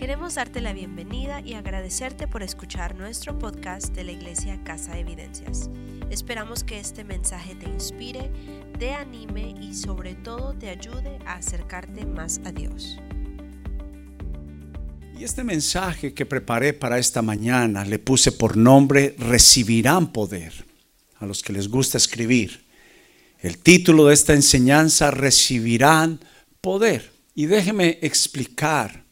Queremos darte la bienvenida y agradecerte por escuchar nuestro podcast de la Iglesia Casa de Evidencias. Esperamos que este mensaje te inspire, te anime y sobre todo te ayude a acercarte más a Dios. Y este mensaje que preparé para esta mañana le puse por nombre Recibirán poder. A los que les gusta escribir. El título de esta enseñanza, Recibirán poder. Y déjeme explicar.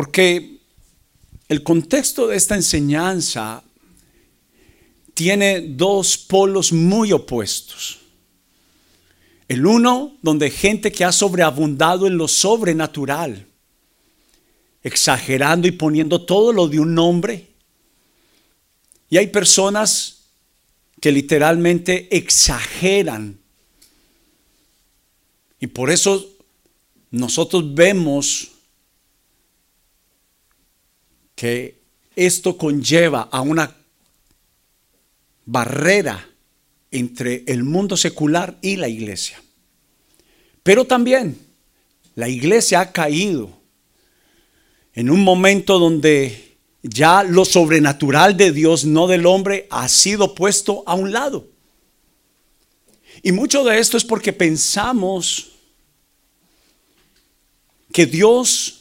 Porque el contexto de esta enseñanza tiene dos polos muy opuestos. El uno, donde gente que ha sobreabundado en lo sobrenatural, exagerando y poniendo todo lo de un nombre. Y hay personas que literalmente exageran. Y por eso nosotros vemos que esto conlleva a una barrera entre el mundo secular y la iglesia. Pero también la iglesia ha caído en un momento donde ya lo sobrenatural de Dios, no del hombre, ha sido puesto a un lado. Y mucho de esto es porque pensamos que Dios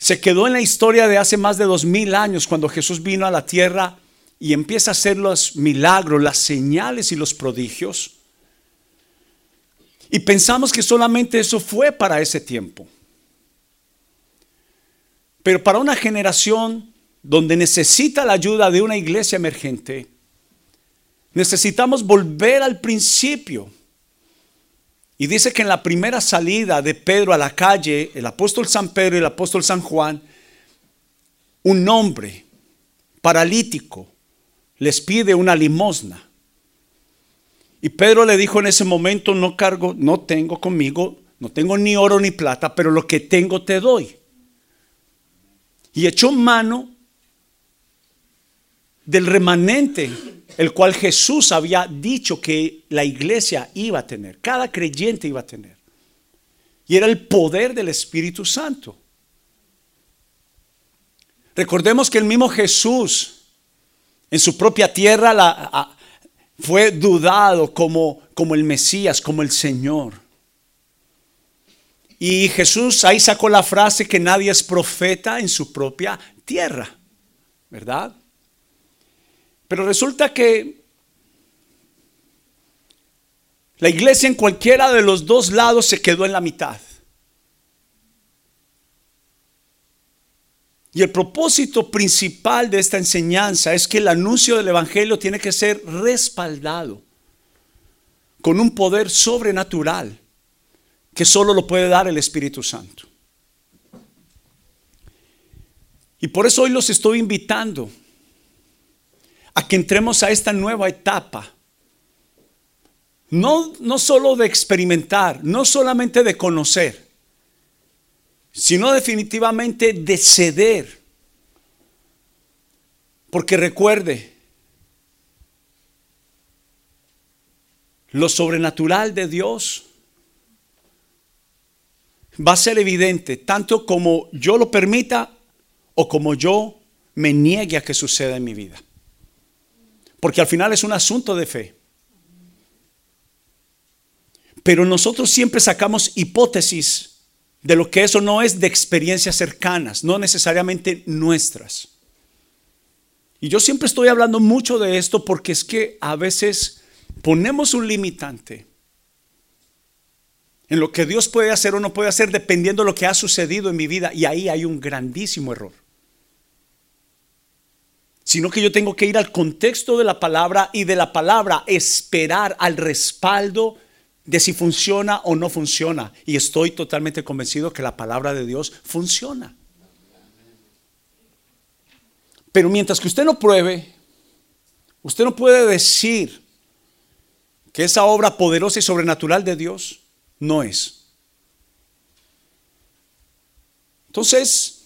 se quedó en la historia de hace más de dos mil años cuando Jesús vino a la tierra y empieza a hacer los milagros, las señales y los prodigios. Y pensamos que solamente eso fue para ese tiempo. Pero para una generación donde necesita la ayuda de una iglesia emergente, necesitamos volver al principio. Y dice que en la primera salida de Pedro a la calle, el apóstol San Pedro y el apóstol San Juan, un hombre paralítico les pide una limosna. Y Pedro le dijo en ese momento, no cargo, no tengo conmigo, no tengo ni oro ni plata, pero lo que tengo te doy. Y echó mano del remanente, el cual Jesús había dicho que la iglesia iba a tener, cada creyente iba a tener. Y era el poder del Espíritu Santo. Recordemos que el mismo Jesús en su propia tierra fue dudado como, como el Mesías, como el Señor. Y Jesús ahí sacó la frase que nadie es profeta en su propia tierra, ¿verdad? Pero resulta que la iglesia en cualquiera de los dos lados se quedó en la mitad. Y el propósito principal de esta enseñanza es que el anuncio del Evangelio tiene que ser respaldado con un poder sobrenatural que solo lo puede dar el Espíritu Santo. Y por eso hoy los estoy invitando que entremos a esta nueva etapa. No, no solo de experimentar, no solamente de conocer, sino definitivamente de ceder. Porque recuerde, lo sobrenatural de Dios va a ser evidente, tanto como yo lo permita o como yo me niegue a que suceda en mi vida. Porque al final es un asunto de fe. Pero nosotros siempre sacamos hipótesis de lo que eso no es de experiencias cercanas, no necesariamente nuestras. Y yo siempre estoy hablando mucho de esto porque es que a veces ponemos un limitante en lo que Dios puede hacer o no puede hacer dependiendo de lo que ha sucedido en mi vida y ahí hay un grandísimo error. Sino que yo tengo que ir al contexto de la palabra y de la palabra esperar al respaldo de si funciona o no funciona. Y estoy totalmente convencido que la palabra de Dios funciona. Pero mientras que usted no pruebe, usted no puede decir que esa obra poderosa y sobrenatural de Dios no es. Entonces,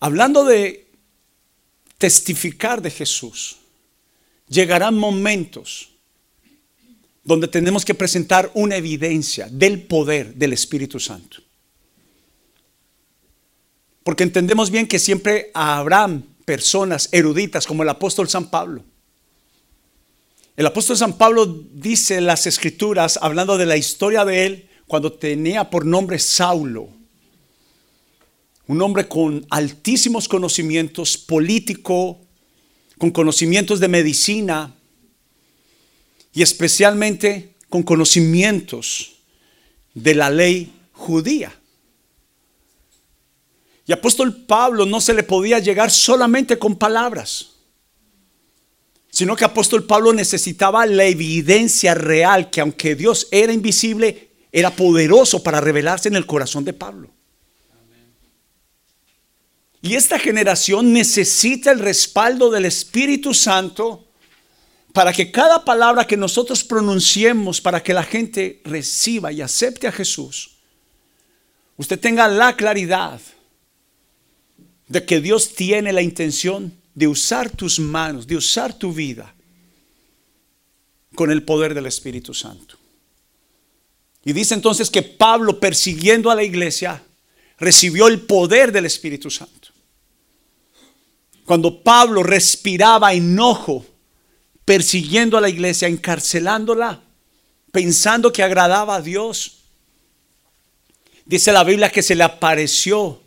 hablando de testificar de Jesús, llegarán momentos donde tenemos que presentar una evidencia del poder del Espíritu Santo. Porque entendemos bien que siempre habrán personas eruditas como el apóstol San Pablo. El apóstol San Pablo dice en las escrituras, hablando de la historia de él, cuando tenía por nombre Saulo, un hombre con altísimos conocimientos político, con conocimientos de medicina y especialmente con conocimientos de la ley judía. Y apóstol Pablo no se le podía llegar solamente con palabras, sino que apóstol Pablo necesitaba la evidencia real que aunque Dios era invisible, era poderoso para revelarse en el corazón de Pablo. Y esta generación necesita el respaldo del Espíritu Santo para que cada palabra que nosotros pronunciemos, para que la gente reciba y acepte a Jesús, usted tenga la claridad de que Dios tiene la intención de usar tus manos, de usar tu vida con el poder del Espíritu Santo. Y dice entonces que Pablo, persiguiendo a la iglesia, recibió el poder del Espíritu Santo. Cuando Pablo respiraba enojo, persiguiendo a la iglesia, encarcelándola, pensando que agradaba a Dios, dice la Biblia que se le apareció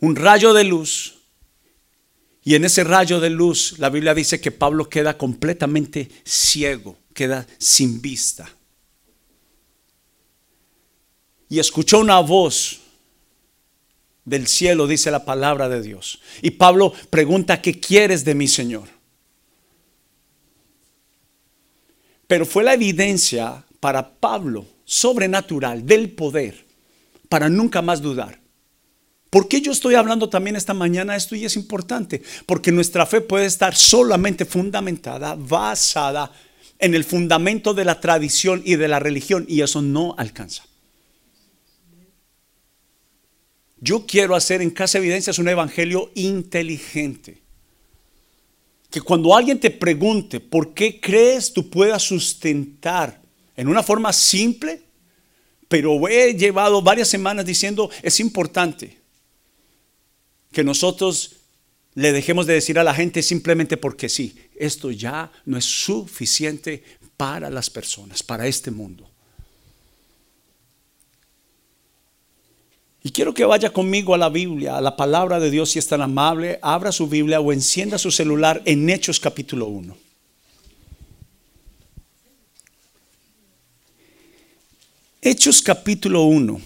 un rayo de luz. Y en ese rayo de luz, la Biblia dice que Pablo queda completamente ciego, queda sin vista. Y escuchó una voz del cielo, dice la palabra de Dios. Y Pablo pregunta, ¿qué quieres de mi Señor? Pero fue la evidencia para Pablo sobrenatural del poder para nunca más dudar. ¿Por qué yo estoy hablando también esta mañana esto y es importante? Porque nuestra fe puede estar solamente fundamentada, basada en el fundamento de la tradición y de la religión y eso no alcanza. Yo quiero hacer en Casa Evidencias un evangelio inteligente. Que cuando alguien te pregunte por qué crees tú puedas sustentar en una forma simple, pero he llevado varias semanas diciendo es importante que nosotros le dejemos de decir a la gente simplemente porque sí. Esto ya no es suficiente para las personas, para este mundo. Y quiero que vaya conmigo a la Biblia, a la palabra de Dios, si es tan amable, abra su Biblia o encienda su celular en Hechos capítulo 1. Hechos capítulo 1.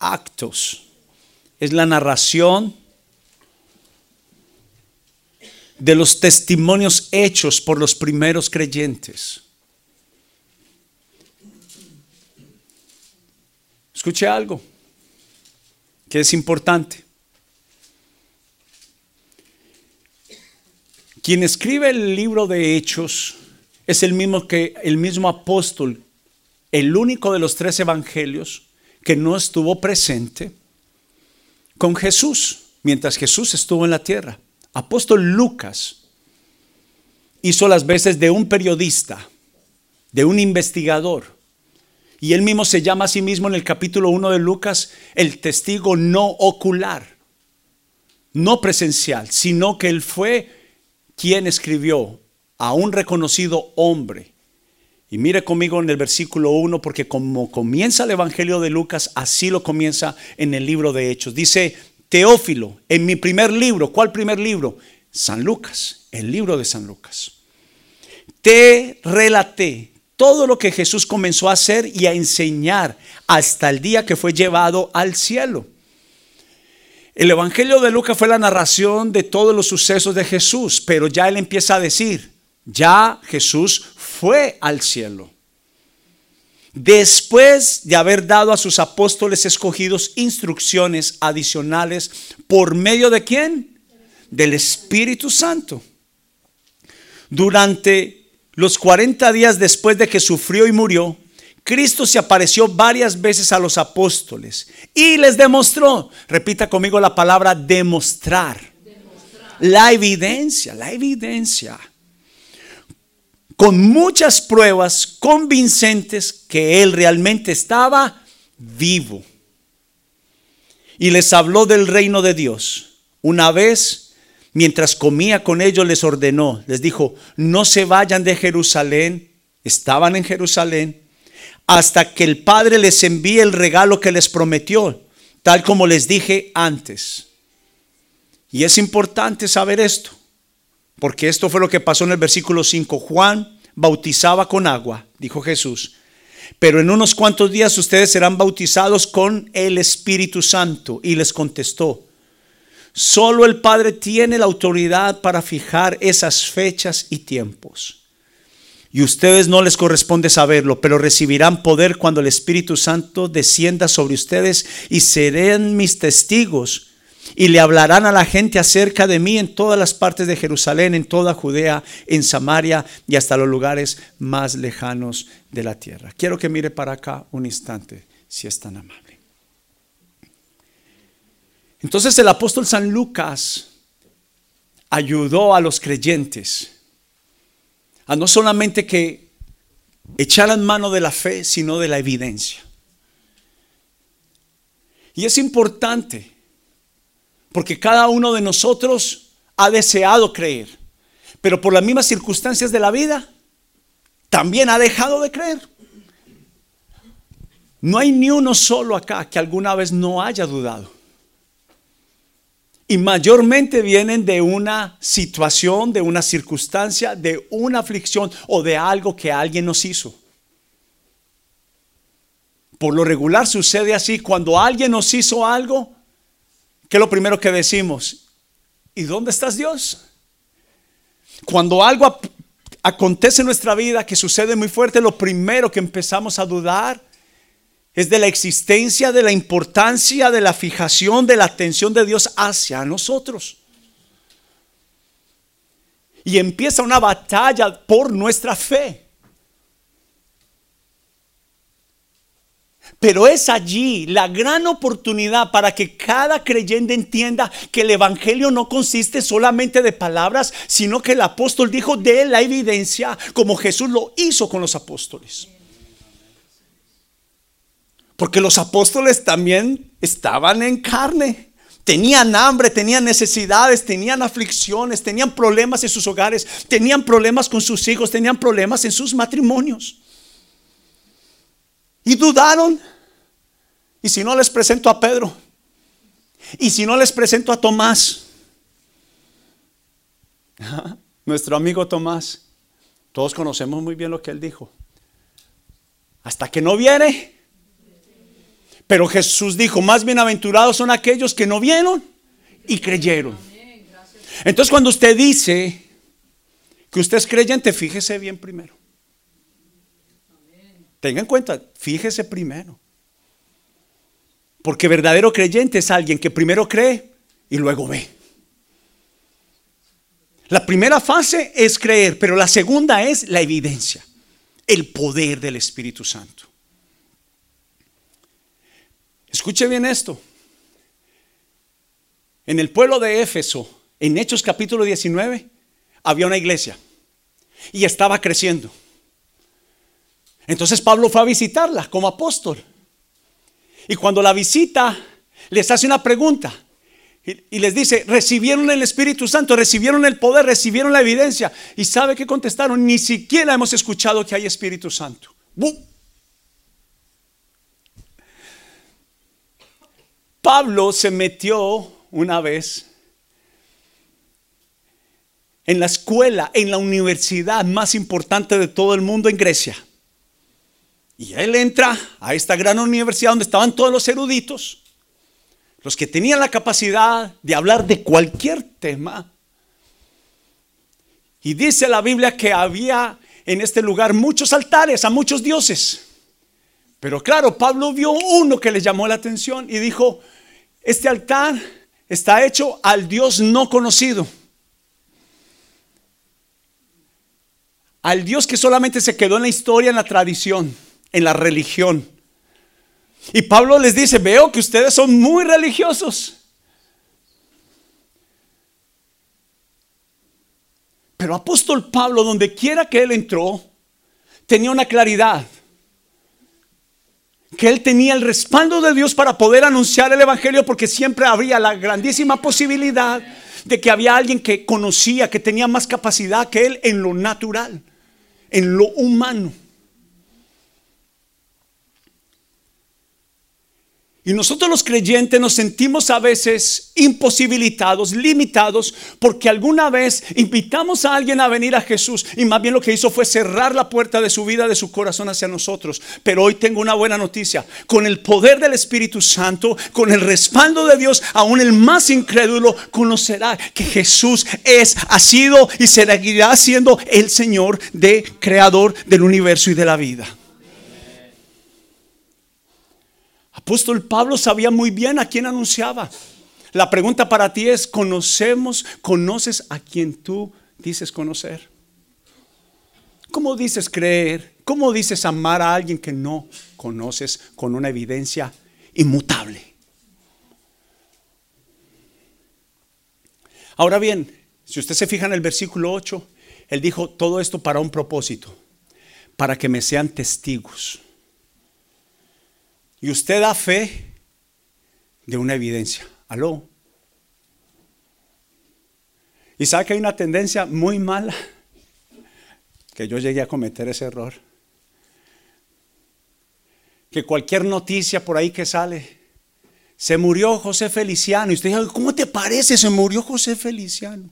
Actos es la narración de los testimonios hechos por los primeros creyentes. Escuche algo que es importante. Quien escribe el libro de Hechos es el mismo que el mismo apóstol, el único de los tres evangelios que no estuvo presente con Jesús mientras Jesús estuvo en la tierra. Apóstol Lucas hizo las veces de un periodista, de un investigador. Y él mismo se llama a sí mismo en el capítulo 1 de Lucas el testigo no ocular, no presencial, sino que él fue quien escribió a un reconocido hombre y mire conmigo en el versículo 1, porque como comienza el Evangelio de Lucas, así lo comienza en el libro de Hechos. Dice Teófilo, en mi primer libro, ¿cuál primer libro? San Lucas, el libro de San Lucas. Te relaté todo lo que Jesús comenzó a hacer y a enseñar hasta el día que fue llevado al cielo. El Evangelio de Lucas fue la narración de todos los sucesos de Jesús, pero ya él empieza a decir, ya Jesús fue al cielo. Después de haber dado a sus apóstoles escogidos instrucciones adicionales, ¿por medio de quién? Del Espíritu Santo. Durante los 40 días después de que sufrió y murió, Cristo se apareció varias veces a los apóstoles y les demostró, repita conmigo la palabra demostrar, demostrar. la evidencia, la evidencia con muchas pruebas convincentes que él realmente estaba vivo. y les habló del reino de Dios. Una vez, mientras comía con ellos, les ordenó, les dijo, no se vayan de Jerusalén, estaban en Jerusalén, hasta que el Padre les envíe el regalo que les prometió, tal como les dije antes. Y es importante saber esto, porque esto fue lo que pasó en el versículo 5. Juan bautizaba con agua, dijo Jesús, pero en unos cuantos días ustedes serán bautizados con el Espíritu Santo. Y les contestó, solo el Padre tiene la autoridad para fijar esas fechas y tiempos y ustedes no les corresponde saberlo, pero recibirán poder cuando el Espíritu Santo descienda sobre ustedes y serán mis testigos. Y le hablarán a la gente acerca de mí en todas las partes de Jerusalén, en toda Judea, en Samaria y hasta los lugares más lejanos de la tierra. Quiero que mire para acá un instante, si es tan amable. Entonces el apóstol San Lucas ayudó a los creyentes a no solamente que echaran mano de la fe, sino de la evidencia. Y es importante, porque cada uno de nosotros ha deseado creer, pero por las mismas circunstancias de la vida, también ha dejado de creer. No hay ni uno solo acá que alguna vez no haya dudado. Y mayormente vienen de una situación, de una circunstancia, de una aflicción o de algo que alguien nos hizo. Por lo regular sucede así, cuando alguien nos hizo algo, ¿qué es lo primero que decimos? ¿Y dónde estás Dios? Cuando algo acontece en nuestra vida que sucede muy fuerte, lo primero que empezamos a dudar es de la existencia, de la importancia, de la fijación, de la atención de Dios hacia nosotros. Y empieza una batalla por nuestra fe. Pero es allí la gran oportunidad para que cada creyente entienda que el Evangelio no consiste solamente de palabras, sino que el apóstol dijo de la evidencia, como Jesús lo hizo con los apóstoles. Porque los apóstoles también estaban en carne. Tenían hambre, tenían necesidades, tenían aflicciones, tenían problemas en sus hogares, tenían problemas con sus hijos, tenían problemas en sus matrimonios. Y dudaron. Y si no les presento a Pedro, y si no les presento a Tomás, nuestro amigo Tomás, todos conocemos muy bien lo que él dijo. Hasta que no viene, pero Jesús dijo, más bienaventurados son aquellos que no vieron y creyeron. Entonces cuando usted dice que usted es creyente, fíjese bien primero. Tenga en cuenta, fíjese primero. Porque verdadero creyente es alguien que primero cree y luego ve. La primera fase es creer, pero la segunda es la evidencia, el poder del Espíritu Santo. Escuche bien esto. En el pueblo de Éfeso, en Hechos capítulo 19, había una iglesia y estaba creciendo. Entonces Pablo fue a visitarla como apóstol. Y cuando la visita, les hace una pregunta. Y, les dice, recibieron el Espíritu Santo, recibieron el poder, recibieron la evidencia. ¿Y sabe qué contestaron? Ni siquiera hemos escuchado que hay Espíritu Santo. Pablo se metió una vez en la escuela, en la universidad más importante de todo el mundo en Grecia. Y él entra a esta gran universidad donde estaban todos los eruditos, los que tenían la capacidad de hablar de cualquier tema. Y dice la Biblia que había en este lugar muchos altares a muchos dioses. Pero claro, Pablo vio uno que le llamó la atención y dijo, este altar está hecho al Dios no conocido. Al Dios que solamente se quedó en la historia, en la tradición, en la religión. Y Pablo les dice, veo que ustedes son muy religiosos. Pero apóstol Pablo, donde quiera que él entró, tenía una claridad que él tenía el respaldo de Dios para poder anunciar el Evangelio porque siempre habría la grandísima posibilidad de que había alguien que conocía, que tenía más capacidad que él en lo natural, en lo humano. Y nosotros los creyentes nos sentimos a veces imposibilitados, limitados, porque alguna vez invitamos a alguien a venir a Jesús y más bien lo que hizo fue cerrar la puerta de su vida, de su corazón hacia nosotros. Pero hoy tengo una buena noticia. Con el poder del Espíritu Santo, con el respaldo de Dios, aún el más incrédulo conocerá que Jesús es, ha sido y seguirá siendo el Señor de creador del universo y de la vida. Apóstol Pablo sabía muy bien a quién anunciaba. La pregunta para ti es, ¿conocemos, conoces a quien tú dices conocer? ¿Cómo dices creer? ¿Cómo dices amar a alguien que no conoces con una evidencia inmutable? Ahora bien, si usted se fija en el versículo 8, él dijo todo esto para un propósito, para que me sean testigos. Y usted da fe de una evidencia. Aló. Y sabe que hay una tendencia muy mala, que yo llegué a cometer ese error. Que cualquier noticia por ahí que sale, se murió José Feliciano. Y usted dice, ¿cómo te parece? Se murió José Feliciano.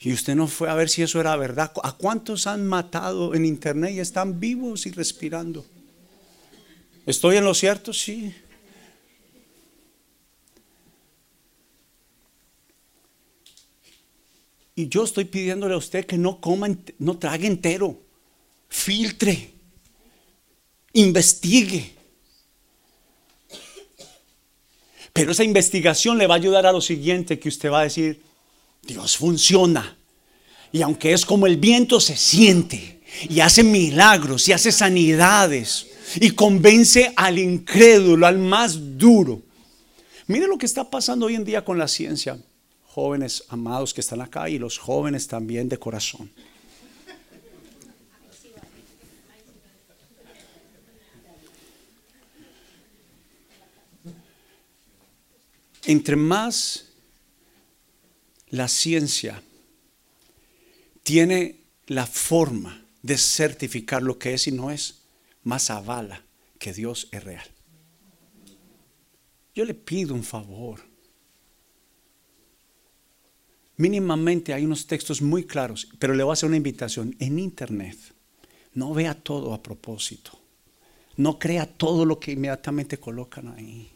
Y usted no fue a ver si eso era verdad. ¿A cuántos han matado en internet y están vivos y respirando? ¿Estoy en lo cierto? Sí. Y yo estoy pidiéndole a usted que no coma, no trague entero. Filtre. Investigue. Pero esa investigación le va a ayudar a lo siguiente que usted va a decir, Dios funciona. Y aunque es como el viento, se siente. Y hace milagros y hace sanidades y convence al incrédulo, al más duro. Mire lo que está pasando hoy en día con la ciencia, jóvenes amados que están acá y los jóvenes también de corazón. Entre más la ciencia tiene la forma de certificar lo que es y no es, más avala que Dios es real. Yo le pido un favor. Mínimamente hay unos textos muy claros, pero le voy a hacer una invitación. En internet, no vea todo a propósito. No crea todo lo que inmediatamente colocan ahí.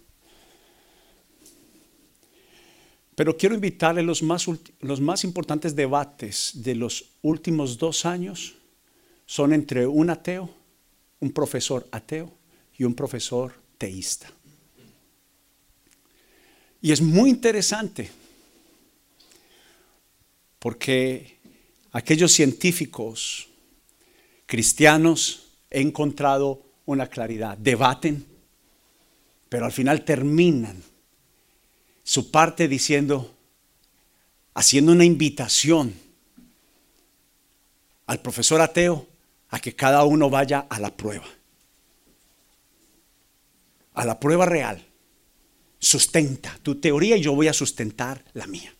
Pero quiero invitarle los más, los más importantes debates de los últimos dos años son entre un ateo un profesor ateo y un profesor teísta. Y es muy interesante porque aquellos científicos cristianos he encontrado una claridad, debaten, pero al final terminan su parte diciendo, haciendo una invitación al profesor ateo a que cada uno vaya a la prueba. A la prueba real. Sustenta tu teoría y yo voy a sustentar la mía.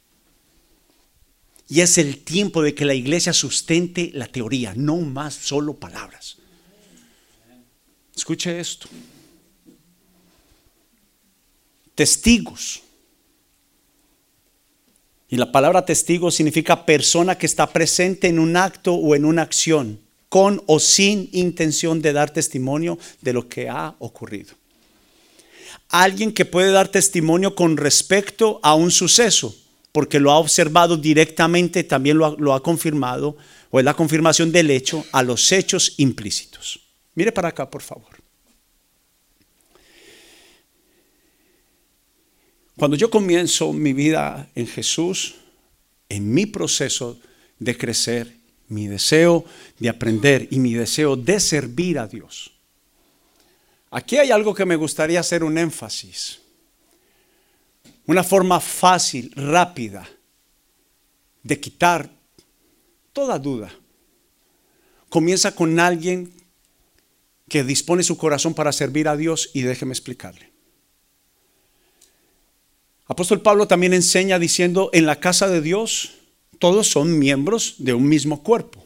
Y es el tiempo de que la iglesia sustente la teoría, no más solo palabras. Escuche esto. Testigos. Y la palabra testigo significa persona que está presente en un acto o en una acción con o sin intención de dar testimonio de lo que ha ocurrido. Alguien que puede dar testimonio con respecto a un suceso, porque lo ha observado directamente, también lo ha, confirmado, o es la confirmación del hecho a los hechos implícitos. Mire para acá, por favor. Cuando yo comienzo mi vida en Jesús, en mi proceso de crecer, mi deseo de aprender y mi deseo de servir a Dios. Aquí hay algo que me gustaría hacer un énfasis. Una forma fácil, rápida, de quitar toda duda. Comienza con alguien que dispone su corazón para servir a Dios y déjeme explicarle. Apóstol Pablo también enseña diciendo, en la casa de Dios todos son miembros de un mismo cuerpo.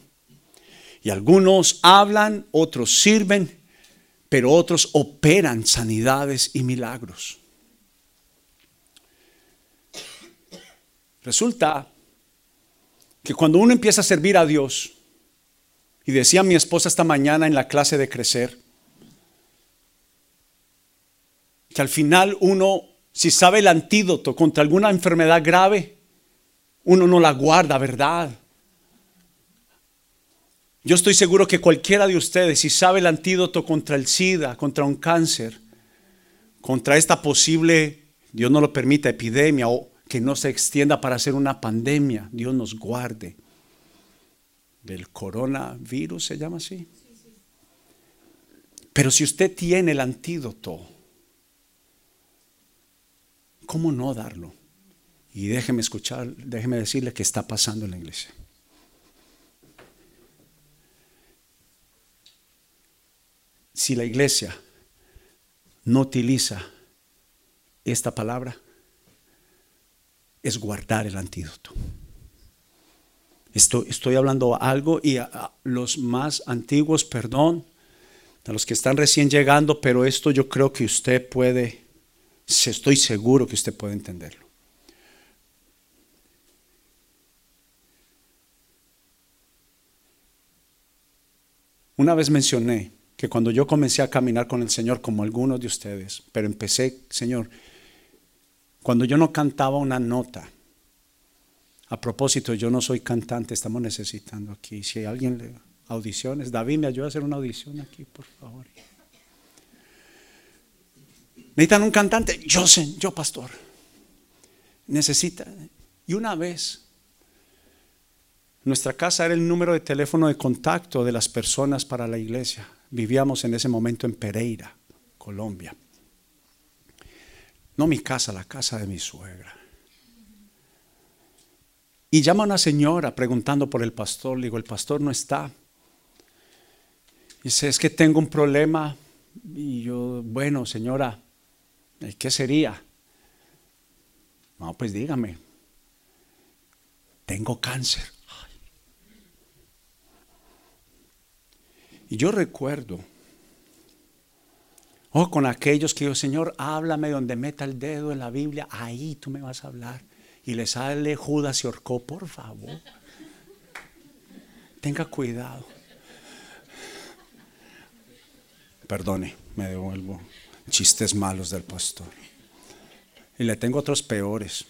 Y algunos hablan, otros sirven, pero otros operan sanidades y milagros. Resulta que cuando uno empieza a servir a Dios, y decía mi esposa esta mañana en la clase de crecer, que al final uno, si sabe el antídoto contra alguna enfermedad grave, uno no la guarda, ¿verdad? Yo estoy seguro que cualquiera de ustedes, si sabe el antídoto contra el SIDA, contra un cáncer, contra esta posible, Dios no lo permita, epidemia o que no se extienda para hacer una pandemia, Dios nos guarde del coronavirus, se llama así. Pero si usted tiene el antídoto, ¿cómo no darlo? Y déjeme escuchar, déjeme decirle qué está pasando en la iglesia. Si la iglesia no utiliza esta palabra, es guardar el antídoto. Estoy, estoy hablando algo y a, los más antiguos, perdón, a los que están recién llegando, pero esto yo creo que usted puede, estoy seguro que usted puede entenderlo. Una vez mencioné que cuando yo comencé a caminar con el Señor, como algunos de ustedes, pero empecé, Señor, cuando yo no cantaba una nota, a propósito, yo no soy cantante, estamos necesitando aquí. Si hay alguien le audiciones, David, me ayuda a hacer una audición aquí, por favor. Necesitan un cantante, yo sé, yo pastor. Necesita. Y una vez, nuestra casa era el número de teléfono de contacto de las personas para la iglesia. Vivíamos en ese momento en Pereira, Colombia. No mi casa, la casa de mi suegra. Y llama una señora preguntando por el pastor. Le digo, el pastor no está. Dice, es que tengo un problema. Y yo, bueno, señora, ¿qué sería? No, pues dígame. Tengo cáncer. Y yo recuerdo, oh, con aquellos que yo, Señor, háblame donde meta el dedo en la Biblia, ahí tú me vas a hablar y le sale Judas y horcó, por favor. Tenga cuidado. Perdone, me devuelvo. Chistes malos del pastor. Y le tengo otros peores.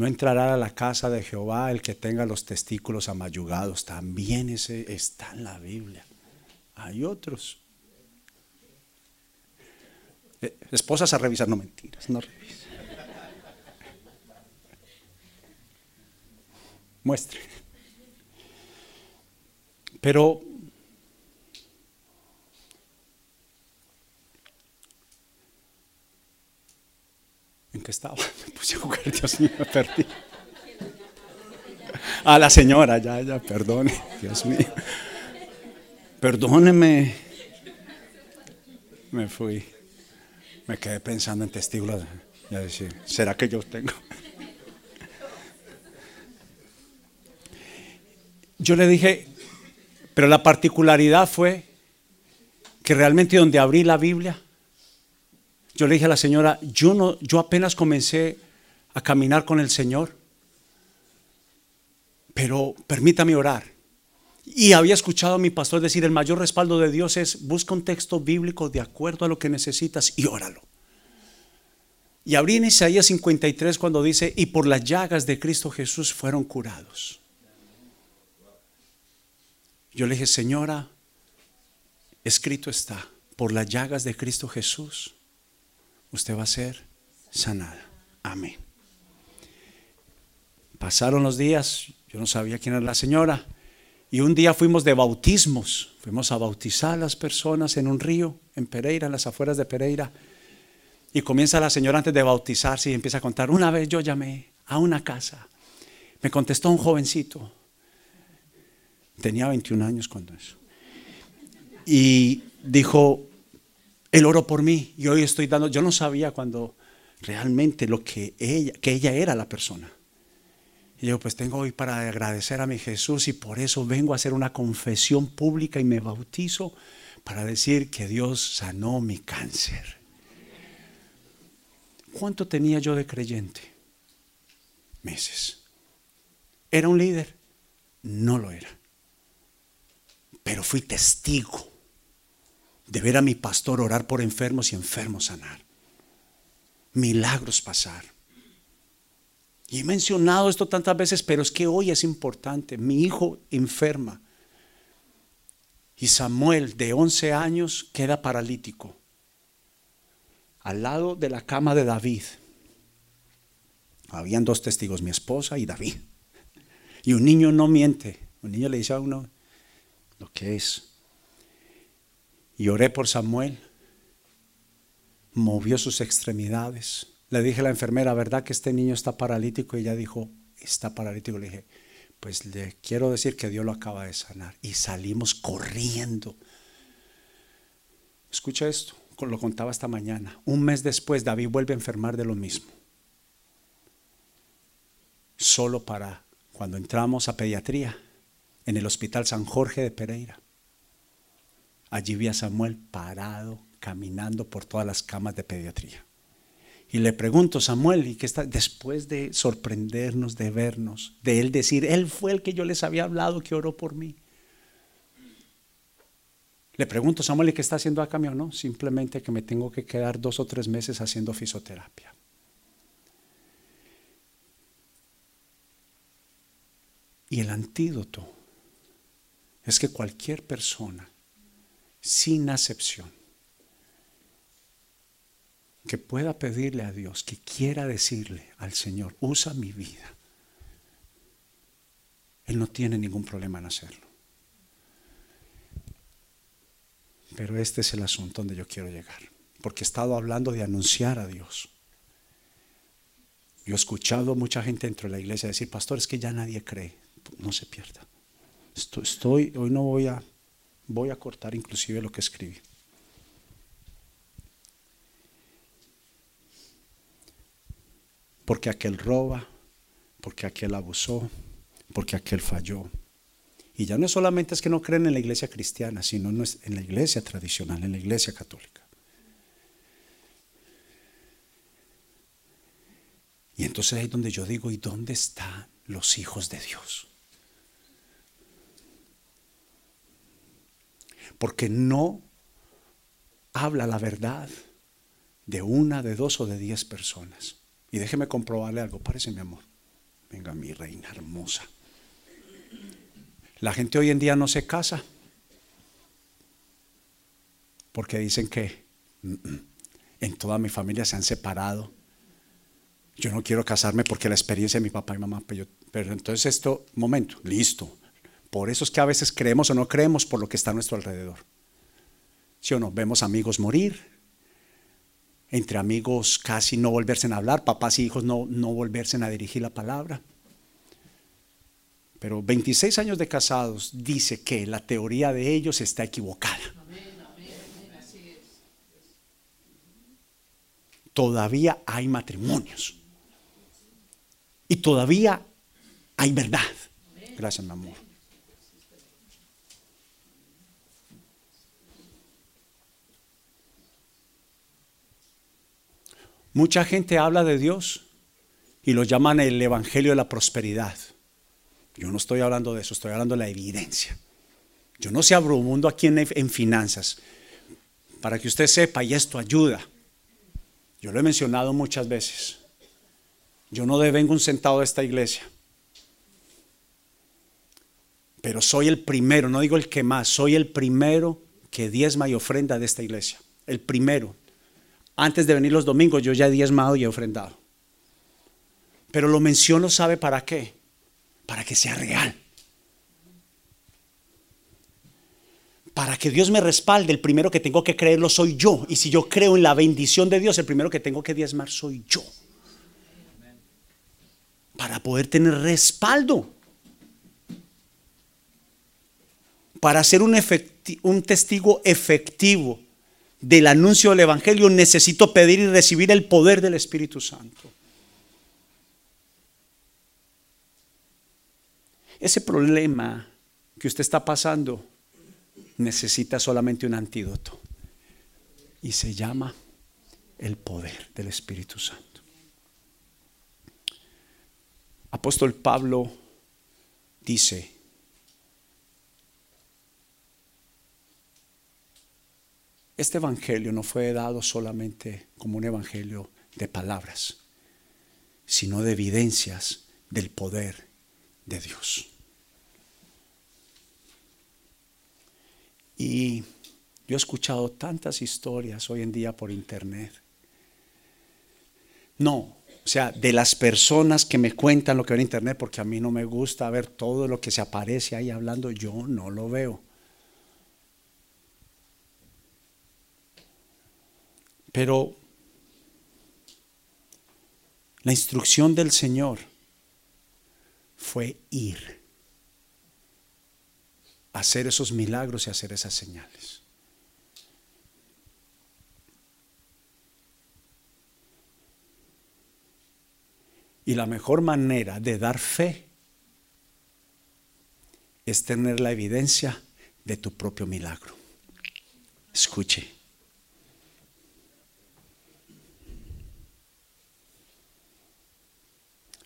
No entrará a la casa de Jehová el que tenga los testículos amayugados. También ese está en la Biblia. Hay otros. Eh, esposas a revisar, no mentiras, no revisa. Muestre. Pero ¿En qué estaba? Me puse a jugar, Dios mío, me perdí. A la señora, ya, ya, perdone, Dios mío. Perdóneme. Me fui. Me quedé pensando en testículos. Y decir, ¿será que yo tengo? Yo le dije, pero la particularidad fue que realmente donde abrí la Biblia, yo le dije a la señora, yo no, yo apenas comencé a caminar con el Señor, pero permítame orar. Y había escuchado a mi pastor decir, el mayor respaldo de Dios es, busca un texto bíblico de acuerdo a lo que necesitas y óralo. Y abrí en Isaías 53 cuando dice, y por las llagas de Cristo Jesús fueron curados. Yo le dije, señora, escrito está, por las llagas de Cristo Jesús, usted va a ser sanada. Amén. Pasaron los días, yo no sabía quién era la señora. Y un día fuimos de bautismos, fuimos a bautizar a las personas en un río, en Pereira, en las afueras de Pereira. Y comienza la señora antes de bautizarse y empieza a contar, una vez yo llamé a una casa Me contestó un jovencito. Tenía 21 años cuando eso. Y dijo, él oró por mí y hoy estoy dando, yo no sabía cuando realmente lo que ella, que ella era la persona. Y yo pues tengo hoy para agradecer a mi Jesús y por eso vengo a hacer una confesión pública y me bautizo para decir que Dios sanó mi cáncer. ¿Cuánto tenía yo de creyente? Meses. ¿Era un líder? No lo era. Pero fui testigo de ver a mi pastor orar por enfermos y enfermos sanar. Milagros pasar. Y he mencionado esto tantas veces, pero es que hoy es importante. Mi hijo enferma. Y Samuel, de 11 años, queda paralítico. Al lado de la cama de David. Habían dos testigos, mi esposa y David. Y un niño no miente. Un niño le dice a uno lo que es. Y oré por Samuel. Movió sus extremidades. Le dije a la enfermera, ¿verdad que este niño está paralítico? Y ella dijo, está paralítico. Le dije, pues le quiero decir que Dios lo acaba de sanar. Y salimos corriendo. Escucha esto, lo contaba esta mañana. Un mes después David vuelve a enfermar de lo mismo. Solo para cuando entramos a pediatría en el Hospital San Jorge de Pereira. Allí vi a Samuel parado, caminando por todas las camas de pediatría. Y le pregunto, Samuel, ¿y qué está? Después de sorprendernos, de vernos, de él decir, él fue el que yo les había hablado, que oró por mí. Le pregunto, Samuel, ¿y qué está haciendo acá, o no? Simplemente que me tengo que quedar dos o tres meses haciendo fisioterapia. Y el antídoto es que cualquier persona sin acepción, que pueda pedirle a Dios, que quiera decirle al Señor, usa mi vida. Él no tiene ningún problema en hacerlo. Pero este es el asunto donde yo quiero llegar, porque he estado hablando de anunciar a Dios. Yo he escuchado mucha gente dentro de la iglesia decir, pastor, es que ya nadie cree, no se pierda. Estoy, hoy no voy a Voy a cortar inclusive lo que escribí. Porque aquel roba, porque aquel abusó, porque aquel falló. Y ya no solamente es que no creen en la iglesia cristiana, sino en la iglesia tradicional, en la iglesia católica. Y entonces ahí es donde yo digo, ¿y dónde están los hijos de Dios? Porque no habla la verdad de una, de dos o de diez personas. Y déjeme comprobarle algo, parece mi amor. Venga, mi reina hermosa. La gente hoy en día no se casa porque dicen que en toda mi familia se han separado. Yo no quiero casarme porque la experiencia de mi papá y mamá, pero, pero entonces esto, momento, listo. Por eso es que a veces creemos o no creemos por lo que está a nuestro alrededor. ¿Sí o no? Vemos amigos morir, entre amigos casi no volverse a hablar, papás y hijos no, no volverse a dirigir la palabra. Pero 26 años de casados dice que la teoría de ellos está equivocada. Todavía hay matrimonios. Y todavía hay verdad. Gracias, mi amor. Mucha gente habla de Dios y lo llaman el Evangelio de la Prosperidad. Yo no estoy hablando de eso, estoy hablando de la evidencia. Yo no se abro un mundo aquí en, en finanzas. Para que usted sepa, y esto ayuda. Yo lo he mencionado muchas veces. Yo no devengo un centavo de esta iglesia. Pero soy el primero, no digo el que más, soy el primero que diezma y ofrenda de esta iglesia. El primero antes de venir los domingos yo ya he diezmado y he ofrendado. Pero lo menciono, ¿sabe para qué? Para que sea real. Para que Dios me respalde, el primero que tengo que creerlo soy yo. Y si yo creo en la bendición de Dios, el primero que tengo que diezmar soy yo. para poder tener respaldo. Para ser un, un testigo efectivo del anuncio del Evangelio necesito pedir y recibir el poder del Espíritu Santo. Ese problema que usted está pasando necesita solamente un antídoto y se llama el poder del Espíritu Santo. Apóstol Pablo dice, este Evangelio no fue dado solamente como un Evangelio de palabras, sino de evidencias del poder de Dios. Y yo he escuchado tantas historias hoy en día por internet. No, o sea, de las personas que me cuentan lo que ven en internet, porque a mí no me gusta ver todo lo que se aparece ahí hablando, yo no lo veo. Pero la instrucción del Señor fue ir hacer esos milagros y hacer esas señales. Y la mejor manera de dar fe es tener la evidencia de tu propio milagro. Escuche.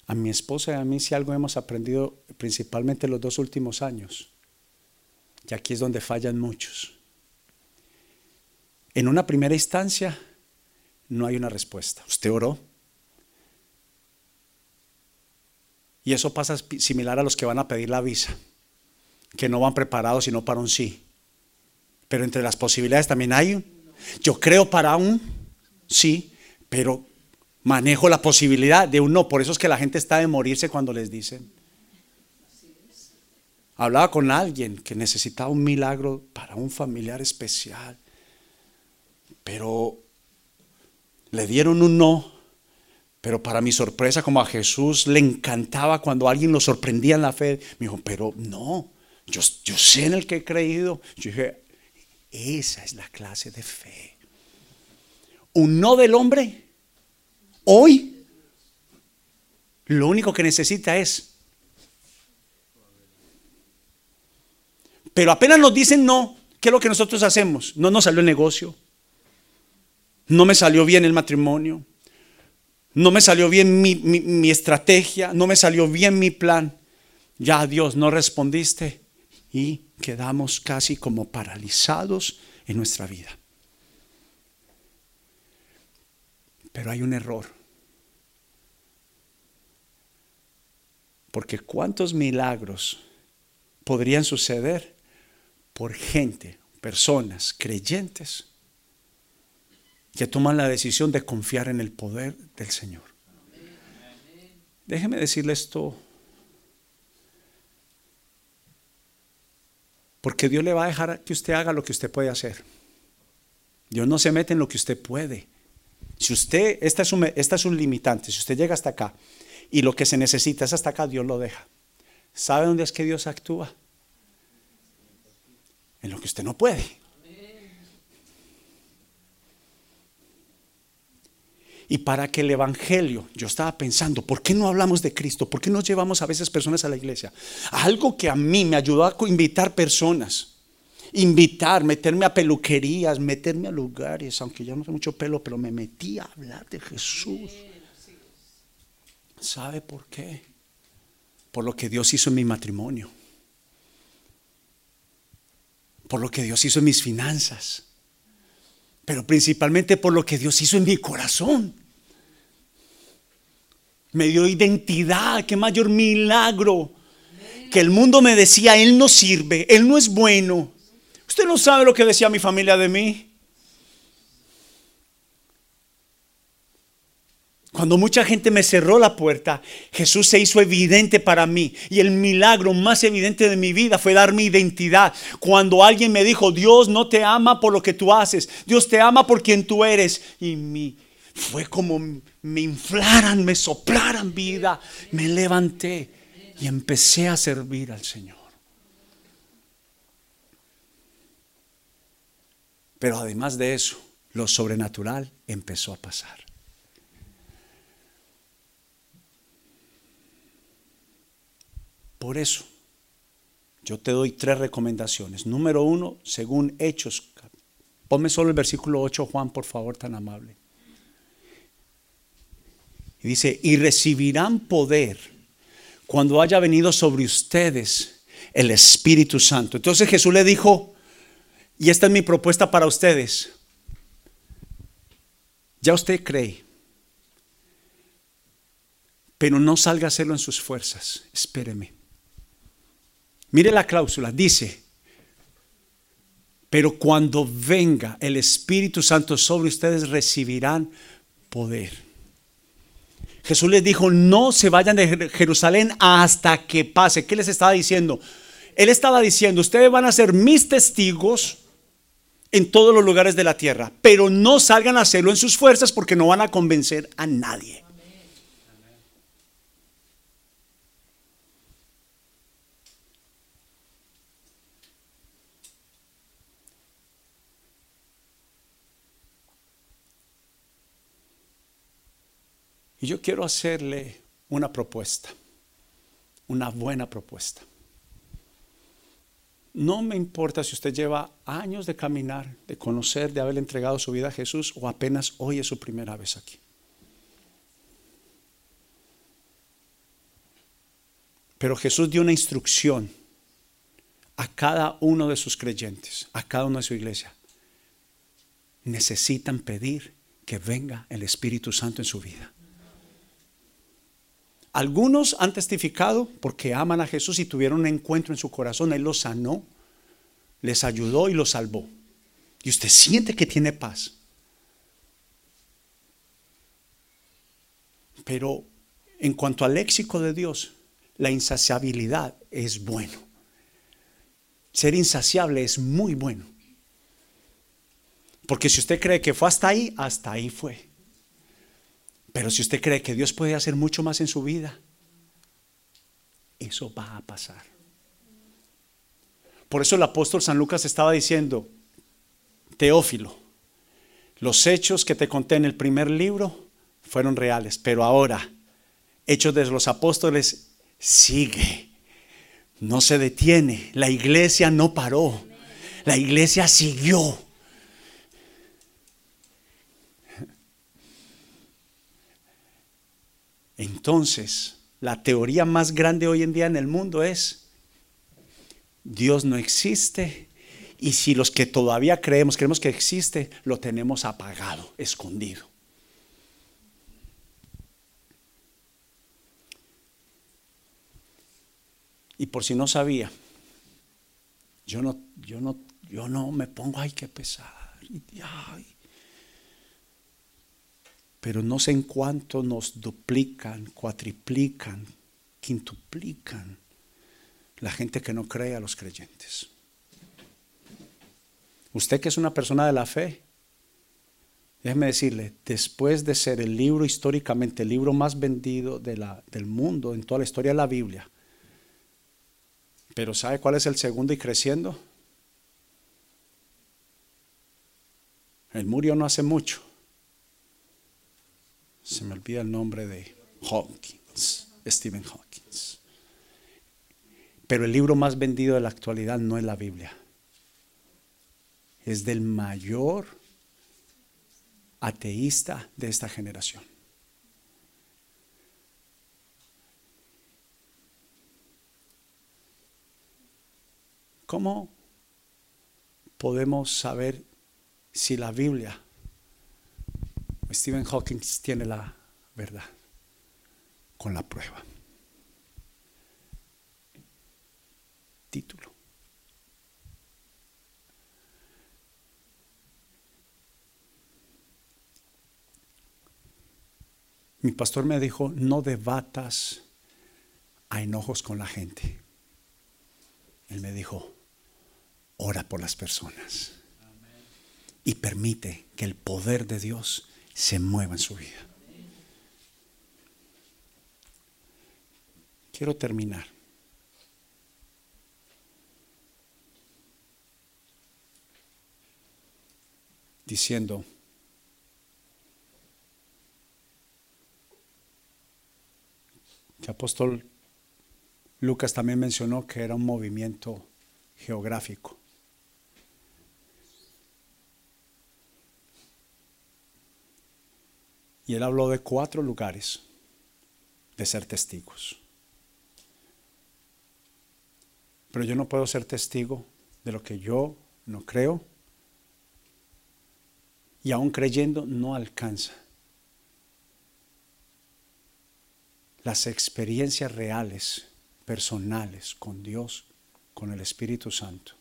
A mi esposa y a mí si algo hemos aprendido principalmente los dos últimos años y aquí es donde fallan muchos. En una primera instancia no hay una respuesta. Usted oró. Y eso pasa similar a los que van a pedir la visa, que no van preparados sino para un sí. Pero entre las posibilidades también hay un. Yo creo para un sí, pero manejo la posibilidad de un no. Por eso es que la gente está de morirse cuando les dicen. Hablaba con alguien que necesitaba un milagro para un familiar especial, pero le dieron un no. Pero para mi sorpresa, como a Jesús le encantaba cuando alguien lo sorprendía en la fe, me dijo, pero no, yo, yo sé en el que he creído. Yo dije, esa es la clase de fe. Un no del hombre, hoy, lo único que necesita es Pero apenas nos dicen no, ¿qué es lo que nosotros hacemos? No nos salió el negocio, no me salió bien el matrimonio, no me salió bien mi, estrategia, no me salió bien mi plan. Ya Dios, no respondiste y quedamos casi como paralizados en nuestra vida. Pero hay un error. Porque cuántos milagros podrían suceder por gente, personas creyentes que toman la decisión de confiar en el poder del Señor. Déjeme decirle esto, porque Dios le va a dejar que usted haga lo que usted puede hacer. Dios no se mete en lo que usted puede. Si usted, esta es, un, esta es un limitante, si usted llega hasta acá y lo que se necesita es hasta acá, Dios lo deja. ¿Sabe dónde es que Dios actúa? en lo que usted no puede. Y para que el Evangelio, yo estaba pensando, ¿por qué no hablamos de Cristo? ¿Por qué no llevamos a veces personas a la iglesia? Algo que a mí me ayudó a invitar personas. Invitar, meterme a peluquerías, meterme a lugares, aunque yo no sé mucho pelo, pero me metí a hablar de Jesús. ¿Sabe por qué? Por lo que Dios hizo en mi matrimonio por lo que Dios hizo en mis finanzas, pero principalmente por lo que Dios hizo en mi corazón. Me dio identidad, qué mayor milagro. Que el mundo me decía, Él no sirve, Él no es bueno. Usted no sabe lo que decía mi familia de mí. Cuando mucha gente me cerró la puerta, Jesús se hizo evidente para mí. Y el milagro más evidente de mi vida fue dar mi identidad. Cuando alguien me dijo, Dios no te ama por lo que tú haces, Dios te ama por quien tú eres. Y mi, fue como me inflaran, me soplaran vida. Me levanté y empecé a servir al Señor. Pero además de eso, lo sobrenatural empezó a pasar. Por eso, yo te doy tres recomendaciones. Número uno, según Hechos. Ponme solo el versículo 8, Juan, por favor, tan amable. Y dice, y recibirán poder cuando haya venido sobre ustedes el Espíritu Santo. Entonces Jesús le dijo, y esta es mi propuesta para ustedes, ya usted cree, pero no salga a hacerlo en sus fuerzas, espéreme. Mire la cláusula, dice, pero cuando venga el Espíritu Santo sobre ustedes recibirán poder. Jesús les dijo, no se vayan de Jerusalén hasta que pase. ¿Qué les estaba diciendo? Él estaba diciendo, ustedes van a ser mis testigos en todos los lugares de la tierra, pero no salgan a hacerlo en sus fuerzas porque no van a convencer a nadie. Y yo quiero hacerle una propuesta, una buena propuesta. No me importa si usted lleva años de caminar, de conocer, de haber entregado su vida a Jesús o apenas hoy es su primera vez aquí. Pero Jesús dio una instrucción a cada uno de sus creyentes, a cada uno de su iglesia. Necesitan pedir que venga el Espíritu Santo en su vida. Algunos han testificado porque aman a Jesús y tuvieron un encuentro en su corazón. Él los sanó, les ayudó y los salvó. Y usted siente que tiene paz. Pero en cuanto al léxico de Dios, la insaciabilidad es bueno. Ser insaciable es muy bueno. Porque si usted cree que fue hasta ahí, hasta ahí fue. Pero si usted cree que Dios puede hacer mucho más en su vida, eso va a pasar. Por eso el apóstol San Lucas estaba diciendo, Teófilo, los hechos que te conté en el primer libro fueron reales, pero ahora, Hechos de los Apóstoles sigue, no se detiene, la iglesia no paró, la iglesia siguió. Entonces, la teoría más grande hoy en día en el mundo es, Dios no existe y si los que todavía creemos, creemos que existe, lo tenemos apagado, escondido. Y por si no sabía, yo no, yo no, yo no me pongo, ay, qué pesar. Ay, pero no sé en cuánto nos duplican, cuatriplican, quintuplican la gente que no cree a los creyentes. Usted que es una persona de la fe, déjeme decirle, después de ser el libro históricamente, el libro más vendido del mundo en toda la historia de la Biblia, pero ¿sabe cuál es el segundo y creciendo? Él murió no hace mucho se me olvida el nombre de Hawkins, Stephen Hawkins. Pero el libro más vendido de la actualidad no es la Biblia. Es del mayor ateísta de esta generación. ¿Cómo podemos saber si la Biblia Stephen Hawking tiene la verdad con la prueba. Título. Mi pastor me dijo, no debatas a enojos con la gente. Él me dijo, ora por las personas y permite que el poder de Dios se mueva en su vida. Quiero terminar. Diciendo, que apóstol Lucas también mencionó que era un movimiento geográfico. Y él habló de cuatro lugares de ser testigos. Pero yo no puedo ser testigo de lo que yo no creo. Y aún creyendo no alcanza. Las experiencias reales, personales con Dios, con el Espíritu Santo,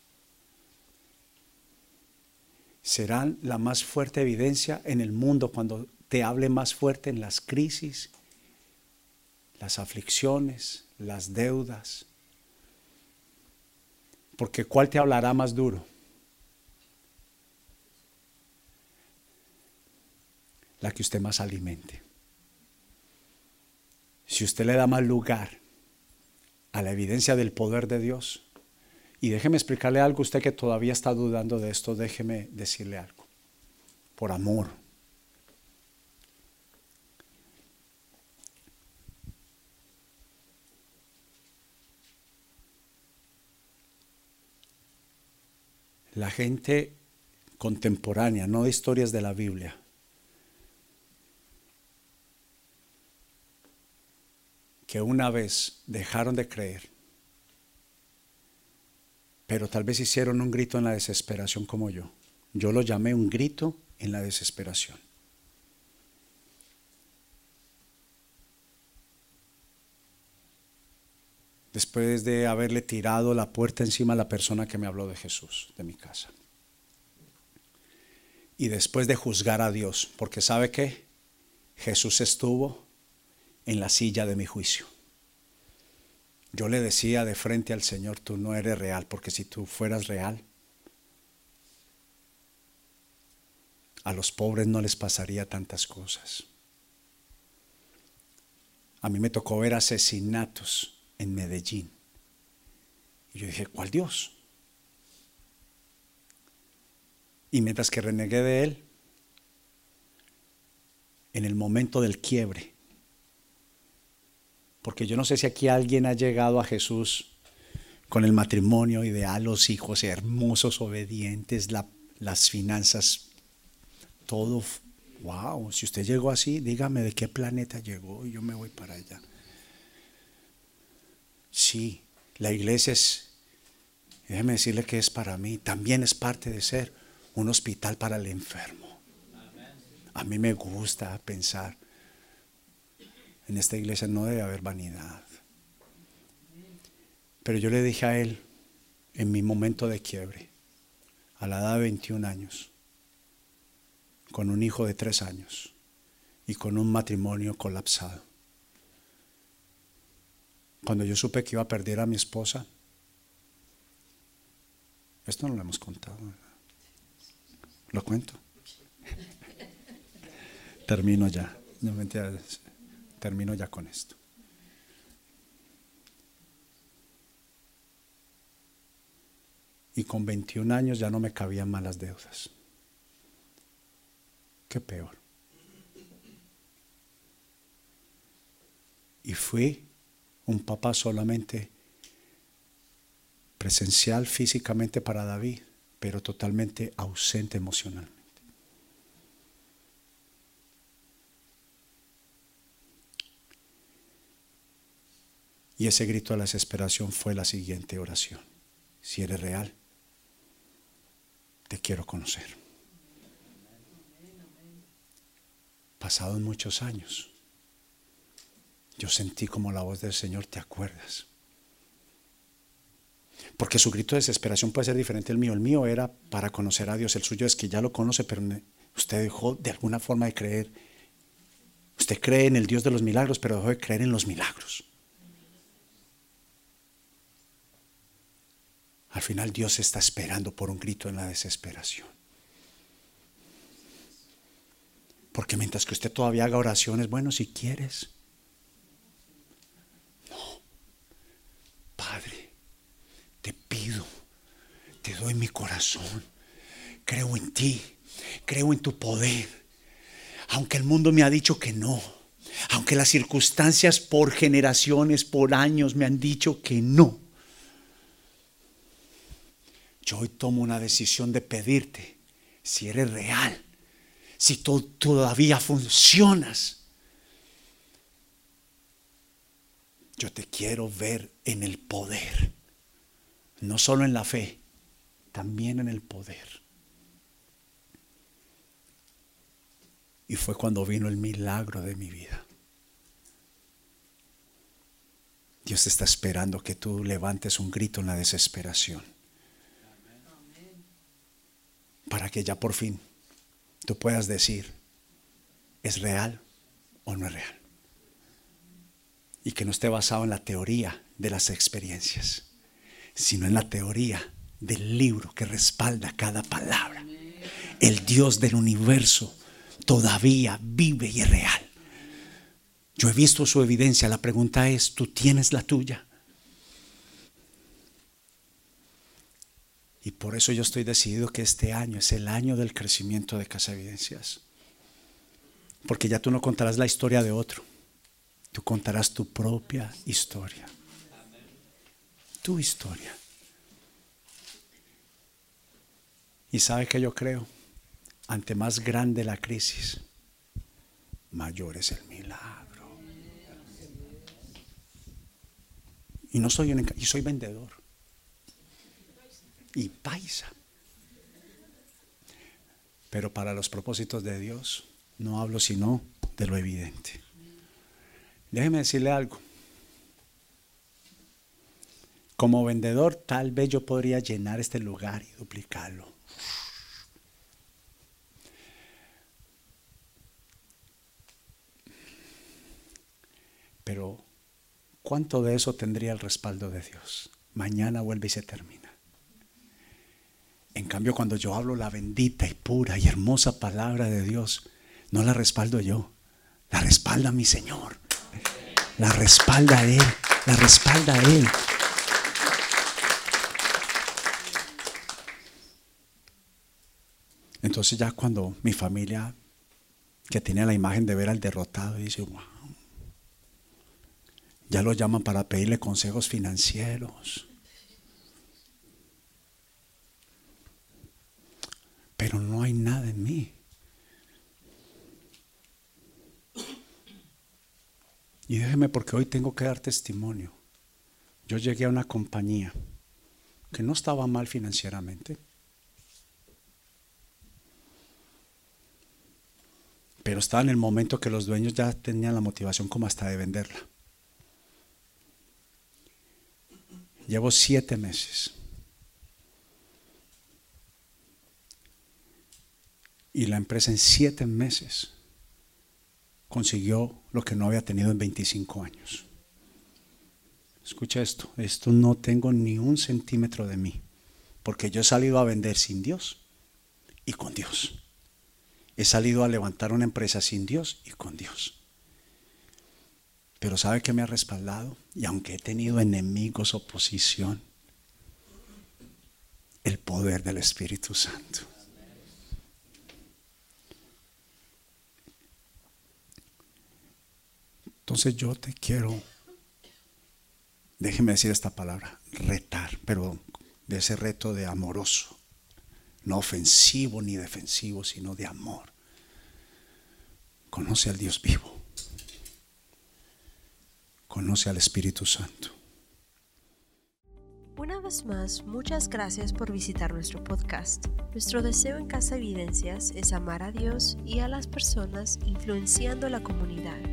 serán la más fuerte evidencia en el mundo cuando te hable más fuerte en las crisis, las aflicciones, las deudas. Porque ¿cuál te hablará más duro? La que usted más alimente. Si usted le da más lugar a la evidencia del poder de Dios, y déjeme explicarle algo, usted que todavía está dudando de esto, déjeme decirle algo. Por amor, la gente contemporánea, no de historias de la Biblia. que una vez dejaron de creer, pero tal vez hicieron un grito en la desesperación como yo. Yo lo llamé un grito en la desesperación. Después de haberle tirado la puerta encima a la persona que me habló de Jesús, de mi casa. Y después de juzgar a Dios, porque sabe que Jesús estuvo en la silla de mi juicio. Yo le decía de frente al Señor, tú no eres real, porque si tú fueras real, a los pobres no les pasaría tantas cosas. A mí me tocó ver asesinatos en Medellín. Y yo dije, ¿cuál Dios? Y mientras que renegué de Él, en el momento del quiebre, porque yo no sé si aquí alguien ha llegado a Jesús con el matrimonio ideal, los hijos hermosos, obedientes, las finanzas, todo. Wow, si usted llegó así, dígame de qué planeta llegó y yo me voy para allá. Sí, la iglesia es, déjeme decirle que es para mí, también es parte de ser un hospital para el enfermo. A mí me gusta pensar, en esta iglesia no debe haber vanidad. Pero yo le dije a él, en mi momento de quiebre, a la edad de 21 años, con un hijo de 3 años y con un matrimonio colapsado, cuando yo supe que iba a perder a mi esposa, esto no lo hemos contado. ¿Lo cuento? Termino ya. No, termino ya con esto. Y con 21 años ya no me cabían malas deudas. Qué peor. Y fui un papá solamente presencial físicamente para David, pero totalmente ausente emocionalmente. Y ese grito de la desesperación fue la siguiente oración. Si eres real, te quiero conocer. Pasados muchos años, yo sentí como la voz del Señor, ¿te acuerdas? Porque su grito de desesperación puede ser diferente al mío. El mío era para conocer a Dios. El suyo es que ya lo conoce, pero usted dejó de alguna forma de creer. Usted cree en el Dios de los milagros, pero dejó de creer en los milagros. Al final Dios está esperando por un grito en la desesperación. Porque mientras que usted todavía haga oraciones, bueno, si quieres. Padre, te pido, te doy mi corazón. Creo en ti, creo en tu poder. Aunque el mundo me ha dicho que no. Aunque las circunstancias por generaciones, por años me han dicho que no. Yo hoy tomo una decisión de pedirte si eres real, si tú todavía funcionas. Yo te quiero ver en el poder, no solo en la fe, también en el poder. Y fue cuando vino el milagro de mi vida. Dios está esperando que tú levantes un grito en la desesperación. Para que ya por fin tú puedas decir, ¿es real o no es real? Y que no esté basado en la teoría de las experiencias, sino en la teoría del libro que respalda cada palabra. El Dios del universo todavía vive y es real. Yo he visto su evidencia. La pregunta es, ¿tú tienes la tuya? Y por eso yo estoy decidido que este año es el año del crecimiento de Casa Evidencias. Porque ya tú no contarás la historia de otro. Tú contarás tu propia historia. Tu historia. Y sabe que yo creo, ante más grande la crisis, mayor es el milagro. Y no soy un y soy vendedor. Y paisa. Pero para los propósitos de Dios no hablo sino de lo evidente. Déjeme decirle algo. Como vendedor, tal vez yo podría llenar este lugar y duplicarlo. Pero ¿cuánto de eso tendría el respaldo de Dios? Mañana vuelve y se termina. En cambio, cuando yo hablo la bendita y pura y hermosa palabra de Dios, no la respaldo yo, la respalda mi Señor. La respalda Él, la respalda Él. Entonces ya cuando mi familia, que tiene la imagen de ver al derrotado, dice, wow, ya lo llaman para pedirle consejos financieros. Pero no hay nada en mí. Y déjeme porque hoy tengo que dar testimonio. Yo llegué a una compañía que no estaba mal financieramente. Pero estaba en el momento que los dueños ya tenían la motivación como hasta de venderla. Llevo siete meses. Y la empresa en siete meses consiguió lo que no había tenido en 25 años. Escucha esto, esto no tengo ni un centímetro de mí, porque yo he salido a vender sin Dios y con Dios. He salido a levantar una empresa sin Dios y con Dios. Pero ¿sabe que me ha respaldado? Y aunque he tenido enemigos, oposición, el poder del Espíritu Santo. Entonces yo te quiero, déjeme decir esta palabra, retar, pero de ese reto de amoroso, no ofensivo ni defensivo, sino de amor. Conoce al Dios vivo conoce al Espíritu Santo. Una vez más, muchas gracias por visitar nuestro podcast. Nuestro deseo en Casa Evidencias es amar a Dios y a las personas influenciando la comunidad.